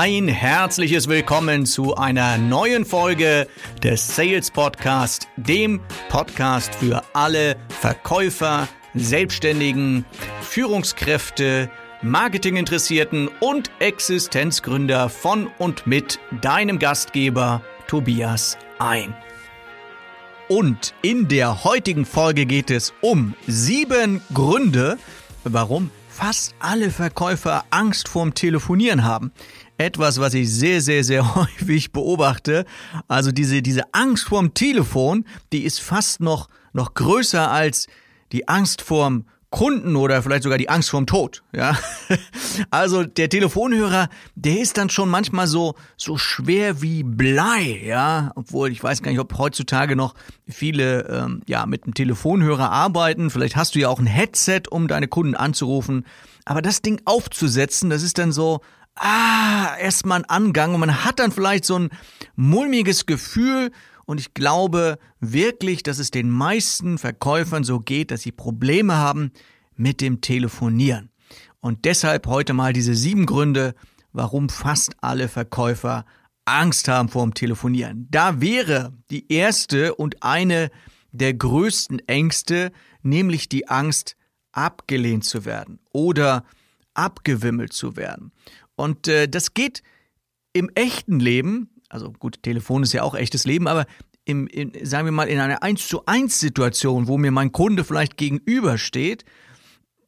Ein herzliches Willkommen zu einer neuen Folge des Sales Podcast, dem Podcast für alle Verkäufer, Selbstständigen, Führungskräfte, Marketinginteressierten und Existenzgründer von und mit deinem Gastgeber Tobias ein. Und in der heutigen Folge geht es um sieben Gründe, warum fast alle Verkäufer Angst vorm Telefonieren haben etwas, was ich sehr, sehr, sehr häufig beobachte. Also diese, diese Angst vorm Telefon, die ist fast noch, noch größer als die Angst vorm Kunden oder vielleicht sogar die Angst vorm Tod, ja. Also der Telefonhörer, der ist dann schon manchmal so so schwer wie Blei, ja. Obwohl ich weiß gar nicht, ob heutzutage noch viele ähm, ja mit dem Telefonhörer arbeiten. Vielleicht hast du ja auch ein Headset, um deine Kunden anzurufen. Aber das Ding aufzusetzen, das ist dann so ah, erstmal ein Angang und man hat dann vielleicht so ein mulmiges Gefühl und ich glaube wirklich, dass es den meisten Verkäufern so geht, dass sie Probleme haben mit dem Telefonieren. Und deshalb heute mal diese sieben Gründe, warum fast alle Verkäufer Angst haben vor dem Telefonieren. Da wäre die erste und eine der größten Ängste, nämlich die Angst, abgelehnt zu werden oder abgewimmelt zu werden. Und äh, das geht im echten Leben, also gut, Telefon ist ja auch echtes Leben, aber im, in, sagen wir mal, in einer 1 zu 1 Situation, wo mir mein Kunde vielleicht gegenübersteht,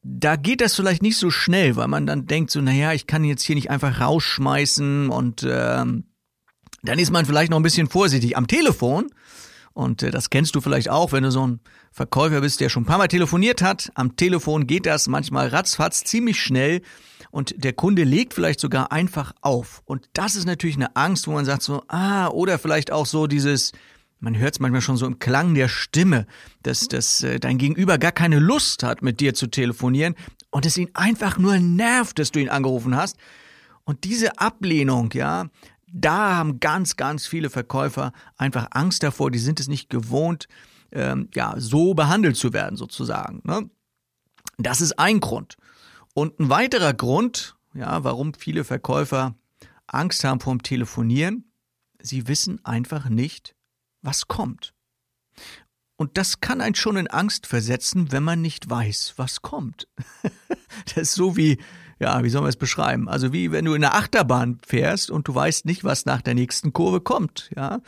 da geht das vielleicht nicht so schnell, weil man dann denkt so, naja, ich kann jetzt hier nicht einfach rausschmeißen und ähm, dann ist man vielleicht noch ein bisschen vorsichtig. Am Telefon, und äh, das kennst du vielleicht auch, wenn du so ein Verkäufer bist, der schon ein paar Mal telefoniert hat, am Telefon geht das manchmal ratzfatz ziemlich schnell und der Kunde legt vielleicht sogar einfach auf. Und das ist natürlich eine Angst, wo man sagt so, ah, oder vielleicht auch so dieses, man hört es manchmal schon so im Klang der Stimme, dass, dass äh, dein Gegenüber gar keine Lust hat, mit dir zu telefonieren und es ihn einfach nur nervt, dass du ihn angerufen hast. Und diese Ablehnung, ja, da haben ganz, ganz viele Verkäufer einfach Angst davor, die sind es nicht gewohnt, ähm, ja, so behandelt zu werden, sozusagen. Ne? Das ist ein Grund. Und ein weiterer Grund, ja, warum viele Verkäufer Angst haben vorm Telefonieren, sie wissen einfach nicht, was kommt. Und das kann einen schon in Angst versetzen, wenn man nicht weiß, was kommt. das ist so wie, ja, wie soll man es beschreiben? Also wie wenn du in der Achterbahn fährst und du weißt nicht, was nach der nächsten Kurve kommt, ja.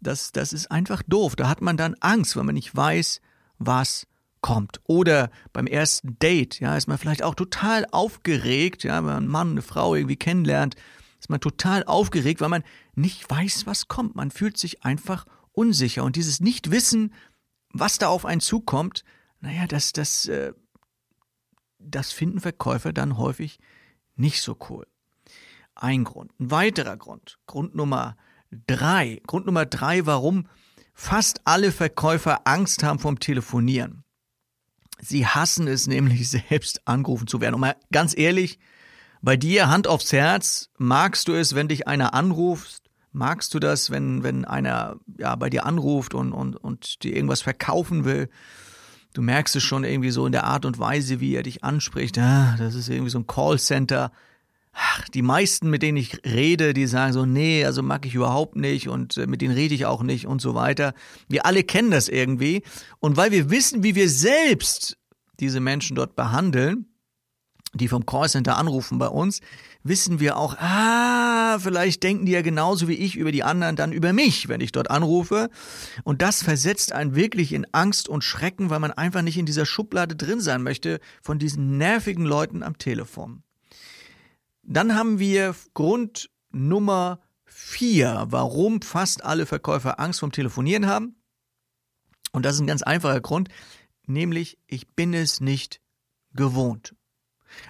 Das, das ist einfach doof. Da hat man dann Angst, weil man nicht weiß, was kommt. Oder beim ersten Date, ja, ist man vielleicht auch total aufgeregt, ja, wenn man einen Mann, eine Frau irgendwie kennenlernt, ist man total aufgeregt, weil man nicht weiß, was kommt. Man fühlt sich einfach unsicher. Und dieses Nichtwissen, was da auf einen zukommt, naja, das, das, äh, das finden Verkäufer dann häufig nicht so cool. Ein Grund. Ein weiterer Grund. Grund Nummer drei. Grund Nummer drei, warum fast alle Verkäufer Angst haben vom Telefonieren. Sie hassen es nämlich selbst angerufen zu werden. Und mal ganz ehrlich, bei dir Hand aufs Herz, magst du es, wenn dich einer anruft? Magst du das, wenn, wenn einer ja, bei dir anruft und, und, und dir irgendwas verkaufen will? Du merkst es schon irgendwie so in der Art und Weise, wie er dich anspricht. Ah, das ist irgendwie so ein Callcenter. Ach, die meisten, mit denen ich rede, die sagen so, nee, also mag ich überhaupt nicht und äh, mit denen rede ich auch nicht und so weiter. Wir alle kennen das irgendwie. Und weil wir wissen, wie wir selbst diese Menschen dort behandeln, die vom Callcenter anrufen bei uns, wissen wir auch, ah, vielleicht denken die ja genauso wie ich über die anderen dann über mich, wenn ich dort anrufe. Und das versetzt einen wirklich in Angst und Schrecken, weil man einfach nicht in dieser Schublade drin sein möchte von diesen nervigen Leuten am Telefon. Dann haben wir Grund Nummer vier, warum fast alle Verkäufer Angst vom Telefonieren haben. Und das ist ein ganz einfacher Grund, nämlich ich bin es nicht gewohnt.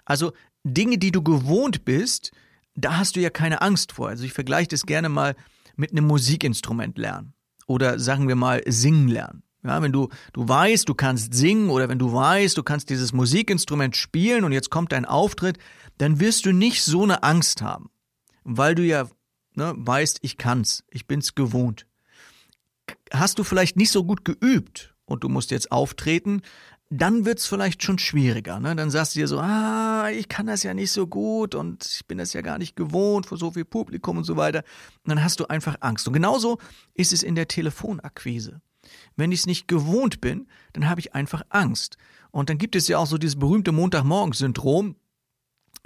Also Dinge, die du gewohnt bist, da hast du ja keine Angst vor. Also ich vergleiche das gerne mal mit einem Musikinstrument lernen oder sagen wir mal singen lernen. Ja, wenn du, du weißt, du kannst singen oder wenn du weißt, du kannst dieses Musikinstrument spielen und jetzt kommt dein Auftritt, dann wirst du nicht so eine Angst haben, weil du ja ne, weißt, ich kann's, ich bin's gewohnt. Hast du vielleicht nicht so gut geübt und du musst jetzt auftreten, dann wird's vielleicht schon schwieriger. Ne? Dann sagst du dir so, ah, ich kann das ja nicht so gut und ich bin das ja gar nicht gewohnt vor so viel Publikum und so weiter. Und dann hast du einfach Angst. Und genauso ist es in der Telefonakquise. Wenn ich es nicht gewohnt bin, dann habe ich einfach Angst. Und dann gibt es ja auch so dieses berühmte Montagmorgen-Syndrom.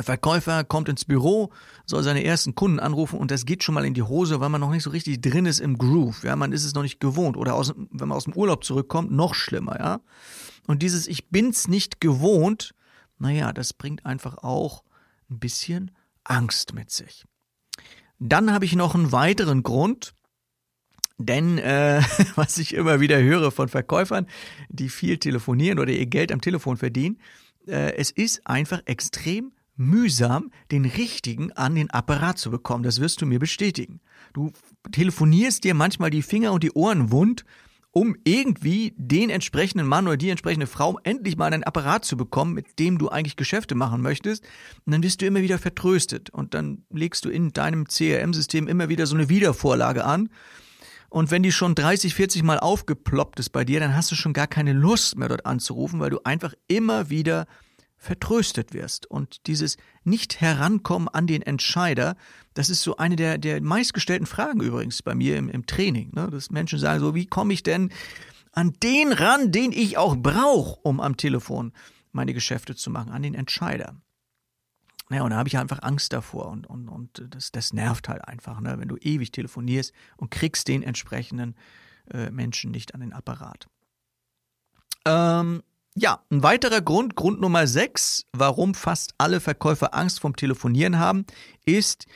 Verkäufer kommt ins Büro, soll seine ersten Kunden anrufen und das geht schon mal in die Hose, weil man noch nicht so richtig drin ist im Groove. Ja, man ist es noch nicht gewohnt. Oder aus, wenn man aus dem Urlaub zurückkommt, noch schlimmer, ja. Und dieses Ich bin's nicht gewohnt, naja, das bringt einfach auch ein bisschen Angst mit sich. Dann habe ich noch einen weiteren Grund, denn äh, was ich immer wieder höre von Verkäufern, die viel telefonieren oder ihr Geld am Telefon verdienen, äh, es ist einfach extrem mühsam, den richtigen an den Apparat zu bekommen. Das wirst du mir bestätigen. Du telefonierst dir manchmal die Finger und die Ohren wund, um irgendwie den entsprechenden Mann oder die entsprechende Frau endlich mal einen Apparat zu bekommen, mit dem du eigentlich Geschäfte machen möchtest. Und dann wirst du immer wieder vertröstet. Und dann legst du in deinem CRM-System immer wieder so eine Wiedervorlage an. Und wenn die schon 30, 40 Mal aufgeploppt ist bei dir, dann hast du schon gar keine Lust mehr dort anzurufen, weil du einfach immer wieder vertröstet wirst. Und dieses Nicht-Herankommen an den Entscheider, das ist so eine der, der meistgestellten Fragen übrigens bei mir im, im Training. Ne? Dass Menschen sagen so, wie komme ich denn an den ran, den ich auch brauche, um am Telefon meine Geschäfte zu machen, an den Entscheider. Ja, und da habe ich einfach Angst davor und, und, und das, das nervt halt einfach, ne? wenn du ewig telefonierst und kriegst den entsprechenden äh, Menschen nicht an den Apparat. Ja, ein weiterer Grund, Grund Nummer 6, warum fast alle Verkäufer Angst vom Telefonieren haben, ist,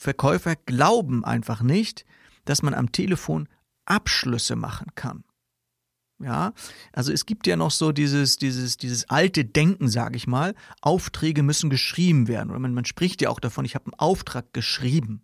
Verkäufer glauben einfach nicht, dass man am Telefon Abschlüsse machen kann. Ja, also es gibt ja noch so dieses, dieses, dieses alte Denken, sage ich mal. Aufträge müssen geschrieben werden. Oder man, man spricht ja auch davon, ich habe einen Auftrag geschrieben.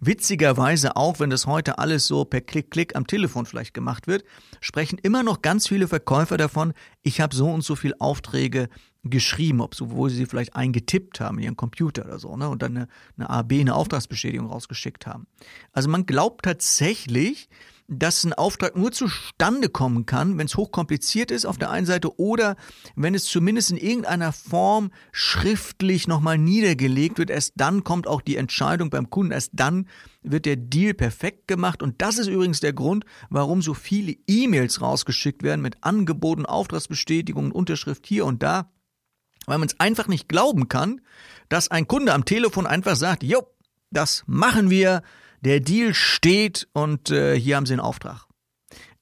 Witzigerweise auch, wenn das heute alles so per Klick-Klick am Telefon vielleicht gemacht wird, sprechen immer noch ganz viele Verkäufer davon, ich habe so und so viele Aufträge geschrieben, obwohl sie sie vielleicht eingetippt haben in ihren Computer oder so, ne, und dann eine, eine AB, eine Auftragsbestätigung rausgeschickt haben. Also man glaubt tatsächlich, dass ein Auftrag nur zustande kommen kann, wenn es hochkompliziert ist auf der einen Seite oder wenn es zumindest in irgendeiner Form schriftlich nochmal niedergelegt wird. Erst dann kommt auch die Entscheidung beim Kunden. Erst dann wird der Deal perfekt gemacht. Und das ist übrigens der Grund, warum so viele E-Mails rausgeschickt werden mit Angeboten, Auftragsbestätigungen, Unterschrift hier und da. Weil man es einfach nicht glauben kann, dass ein Kunde am Telefon einfach sagt, jo, das machen wir, der Deal steht und äh, hier haben Sie einen Auftrag.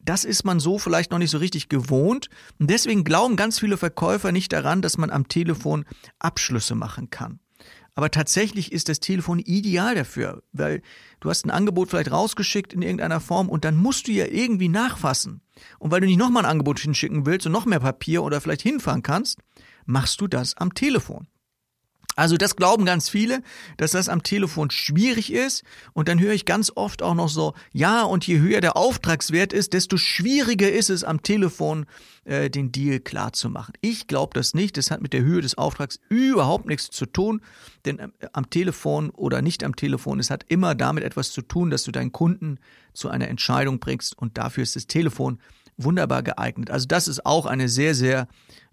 Das ist man so vielleicht noch nicht so richtig gewohnt. Und deswegen glauben ganz viele Verkäufer nicht daran, dass man am Telefon Abschlüsse machen kann. Aber tatsächlich ist das Telefon ideal dafür, weil du hast ein Angebot vielleicht rausgeschickt in irgendeiner Form und dann musst du ja irgendwie nachfassen. Und weil du nicht nochmal ein Angebot hinschicken willst und noch mehr Papier oder vielleicht hinfahren kannst, machst du das am Telefon. Also das glauben ganz viele, dass das am Telefon schwierig ist. Und dann höre ich ganz oft auch noch so, ja, und je höher der Auftragswert ist, desto schwieriger ist es am Telefon, äh, den Deal klar zu machen. Ich glaube das nicht. Das hat mit der Höhe des Auftrags überhaupt nichts zu tun. Denn äh, am Telefon oder nicht am Telefon, es hat immer damit etwas zu tun, dass du deinen Kunden zu einer Entscheidung bringst. Und dafür ist das Telefon wunderbar geeignet. Also das ist auch eine sehr, sehr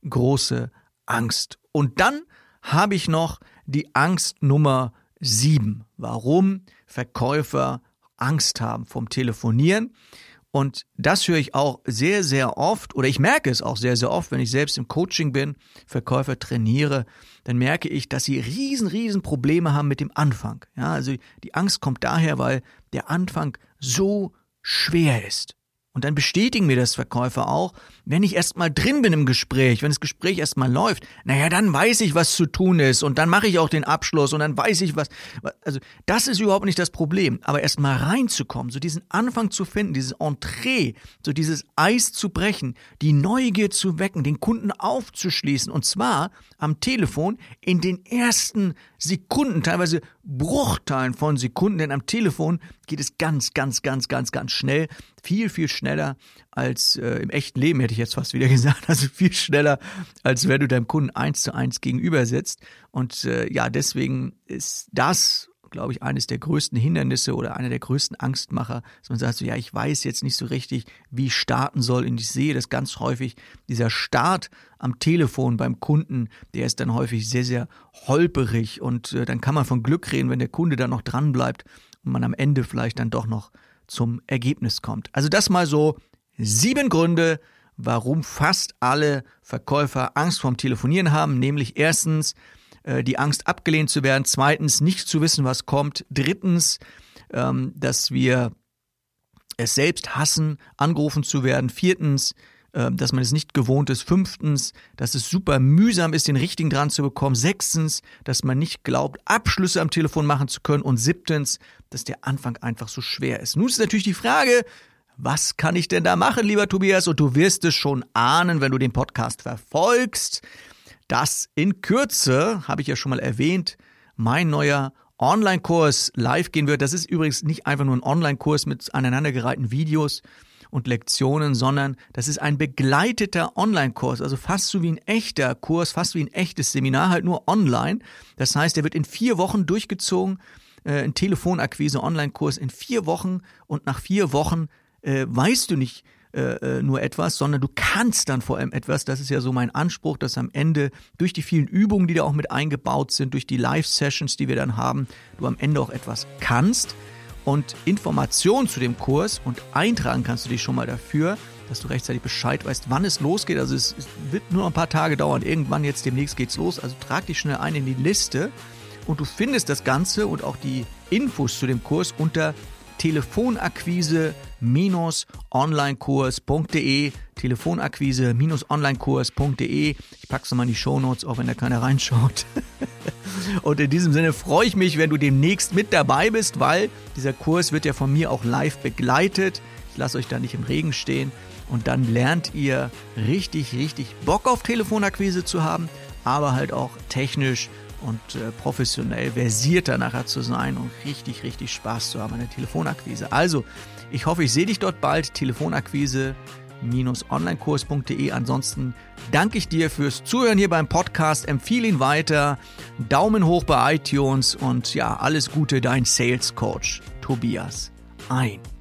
große Angst. Und dann habe ich noch die Angst Nummer sieben. Warum Verkäufer Angst haben vom Telefonieren. Und das höre ich auch sehr, sehr oft, oder ich merke es auch sehr, sehr oft, wenn ich selbst im Coaching bin, Verkäufer trainiere, dann merke ich, dass sie riesen, riesen Probleme haben mit dem Anfang. Ja, also die Angst kommt daher, weil der Anfang so schwer ist. Und dann bestätigen mir das Verkäufer auch, wenn ich erstmal drin bin im Gespräch, wenn das Gespräch erstmal läuft, naja, dann weiß ich, was zu tun ist und dann mache ich auch den Abschluss und dann weiß ich was. Also das ist überhaupt nicht das Problem. Aber erstmal reinzukommen, so diesen Anfang zu finden, dieses Entree, so dieses Eis zu brechen, die Neugier zu wecken, den Kunden aufzuschließen und zwar am Telefon in den ersten Sekunden, teilweise Bruchteilen von Sekunden, denn am Telefon geht es ganz, ganz, ganz, ganz, ganz schnell. Viel, viel schneller als äh, im echten Leben, hätte ich jetzt fast wieder gesagt. Also viel schneller, als wenn du deinem Kunden eins zu eins gegenüber sitzt. Und äh, ja, deswegen ist das glaube ich, eines der größten Hindernisse oder einer der größten Angstmacher, dass man sagt, so, ja, ich weiß jetzt nicht so richtig, wie ich starten soll. Und ich sehe das ganz häufig, dieser Start am Telefon beim Kunden, der ist dann häufig sehr, sehr holperig. Und äh, dann kann man von Glück reden, wenn der Kunde dann noch dran bleibt und man am Ende vielleicht dann doch noch zum Ergebnis kommt. Also das mal so sieben Gründe, warum fast alle Verkäufer Angst vorm Telefonieren haben, nämlich erstens äh, die Angst abgelehnt zu werden, zweitens nicht zu wissen, was kommt, drittens, ähm, dass wir es selbst hassen, angerufen zu werden, viertens, dass man es nicht gewohnt ist, fünftens, dass es super mühsam ist, den richtigen dran zu bekommen, sechstens, dass man nicht glaubt, Abschlüsse am Telefon machen zu können und siebtens, dass der Anfang einfach so schwer ist. Nun ist natürlich die Frage, was kann ich denn da machen, lieber Tobias? Und du wirst es schon ahnen, wenn du den Podcast verfolgst, dass in Kürze, habe ich ja schon mal erwähnt, mein neuer Online-Kurs live gehen wird. Das ist übrigens nicht einfach nur ein Online-Kurs mit aneinandergereihten Videos und Lektionen, sondern das ist ein begleiteter Online-Kurs, also fast so wie ein echter Kurs, fast wie ein echtes Seminar, halt nur online. Das heißt, der wird in vier Wochen durchgezogen, äh, ein Telefonakquise-Online-Kurs in vier Wochen und nach vier Wochen äh, weißt du nicht äh, äh, nur etwas, sondern du kannst dann vor allem etwas. Das ist ja so mein Anspruch, dass am Ende durch die vielen Übungen, die da auch mit eingebaut sind, durch die Live-Sessions, die wir dann haben, du am Ende auch etwas kannst. Und Informationen zu dem Kurs und eintragen kannst du dich schon mal dafür, dass du rechtzeitig Bescheid weißt, wann es losgeht. Also es, es wird nur ein paar Tage dauern. Irgendwann jetzt demnächst geht's los. Also trag dich schnell ein in die Liste und du findest das Ganze und auch die Infos zu dem Kurs unter telefonakquise-onlinekurs.de telefonakquise-onlinekurs.de Ich pack's nochmal in die Shownotes, auch wenn da keiner reinschaut. Und in diesem Sinne freue ich mich, wenn du demnächst mit dabei bist, weil dieser Kurs wird ja von mir auch live begleitet. Ich lasse euch da nicht im Regen stehen. Und dann lernt ihr richtig, richtig Bock auf Telefonakquise zu haben, aber halt auch technisch und äh, professionell versierter nachher zu sein und richtig, richtig Spaß zu haben an der Telefonakquise. Also, ich hoffe, ich sehe dich dort bald. Telefonakquise onlinekurs.de. Ansonsten danke ich dir fürs Zuhören hier beim Podcast. Empfehle ihn weiter. Daumen hoch bei iTunes und ja, alles Gute, dein Sales Coach Tobias ein.